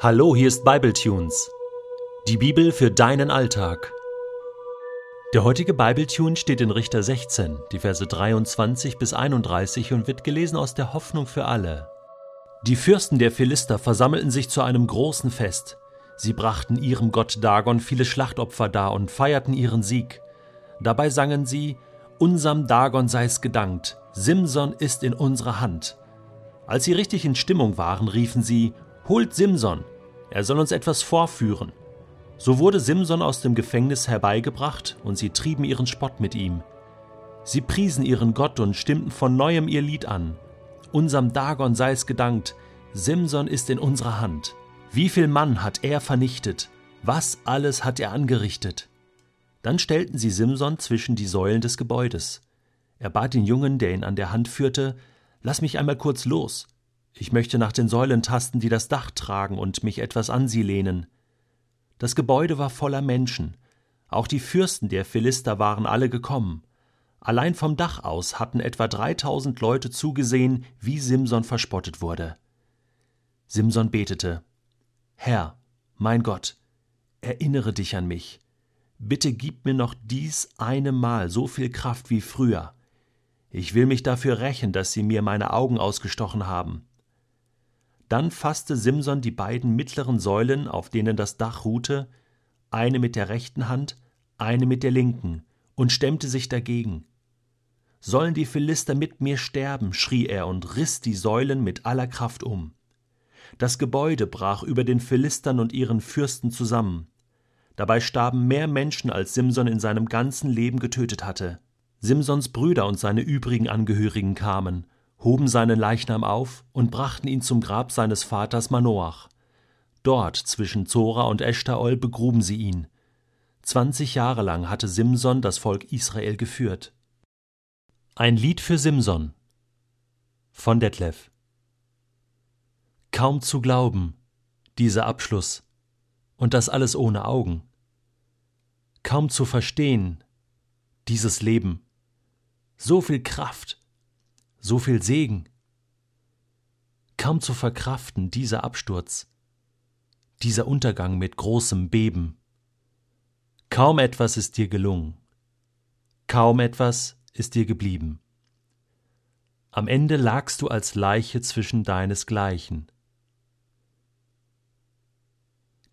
Hallo, hier ist Bibletunes. Die Bibel für deinen Alltag. Der heutige Bibletune steht in Richter 16, die Verse 23 bis 31 und wird gelesen aus der Hoffnung für alle. Die Fürsten der Philister versammelten sich zu einem großen Fest. Sie brachten ihrem Gott Dagon viele Schlachtopfer dar und feierten ihren Sieg. Dabei sangen sie: Unserm Dagon sei's gedankt, Simson ist in unserer Hand. Als sie richtig in Stimmung waren, riefen sie: Holt Simson, er soll uns etwas vorführen. So wurde Simson aus dem Gefängnis herbeigebracht, und sie trieben ihren Spott mit ihm. Sie priesen ihren Gott und stimmten von neuem ihr Lied an. Unserem Dagon sei es gedankt, Simson ist in unserer Hand. Wie viel Mann hat er vernichtet? Was alles hat er angerichtet? Dann stellten sie Simson zwischen die Säulen des Gebäudes. Er bat den Jungen, der ihn an der Hand führte, Lass mich einmal kurz los. Ich möchte nach den Säulen tasten, die das Dach tragen, und mich etwas an sie lehnen. Das Gebäude war voller Menschen. Auch die Fürsten der Philister waren alle gekommen. Allein vom Dach aus hatten etwa dreitausend Leute zugesehen, wie Simson verspottet wurde. Simson betete: Herr, mein Gott, erinnere dich an mich. Bitte gib mir noch dies eine Mal so viel Kraft wie früher. Ich will mich dafür rächen, dass sie mir meine Augen ausgestochen haben. Dann fasste Simson die beiden mittleren Säulen, auf denen das Dach ruhte, eine mit der rechten Hand, eine mit der linken, und stemmte sich dagegen. Sollen die Philister mit mir sterben, schrie er und riß die Säulen mit aller Kraft um. Das Gebäude brach über den Philistern und ihren Fürsten zusammen. Dabei starben mehr Menschen, als Simson in seinem ganzen Leben getötet hatte. Simsons Brüder und seine übrigen Angehörigen kamen, hoben seinen Leichnam auf und brachten ihn zum Grab seines Vaters Manoach. Dort zwischen Zora und Eshtaol begruben sie ihn. Zwanzig Jahre lang hatte Simson das Volk Israel geführt. Ein Lied für Simson von Detlef. Kaum zu glauben, dieser Abschluss, und das alles ohne Augen. Kaum zu verstehen, dieses Leben, so viel Kraft, so viel Segen. Kaum zu verkraften dieser Absturz, dieser Untergang mit großem Beben. Kaum etwas ist dir gelungen, kaum etwas ist dir geblieben. Am Ende lagst du als Leiche zwischen deinesgleichen.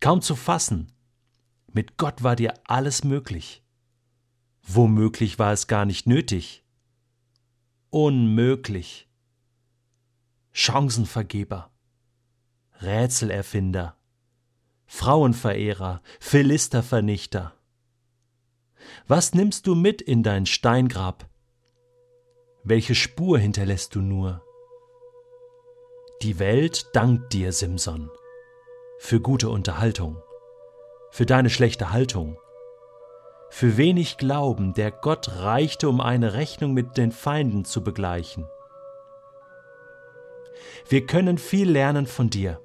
Kaum zu fassen, mit Gott war dir alles möglich. Womöglich war es gar nicht nötig. Unmöglich. Chancenvergeber, Rätselerfinder, Frauenverehrer, Philistervernichter. Was nimmst du mit in dein Steingrab? Welche Spur hinterlässt du nur? Die Welt dankt dir, Simson, für gute Unterhaltung, für deine schlechte Haltung, für wenig Glauben, der Gott reichte, um eine Rechnung mit den Feinden zu begleichen. Wir können viel lernen von dir.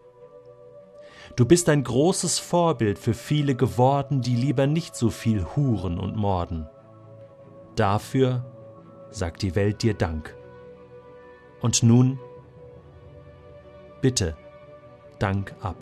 Du bist ein großes Vorbild für viele geworden, die lieber nicht so viel huren und morden. Dafür sagt die Welt dir Dank. Und nun, bitte, Dank ab.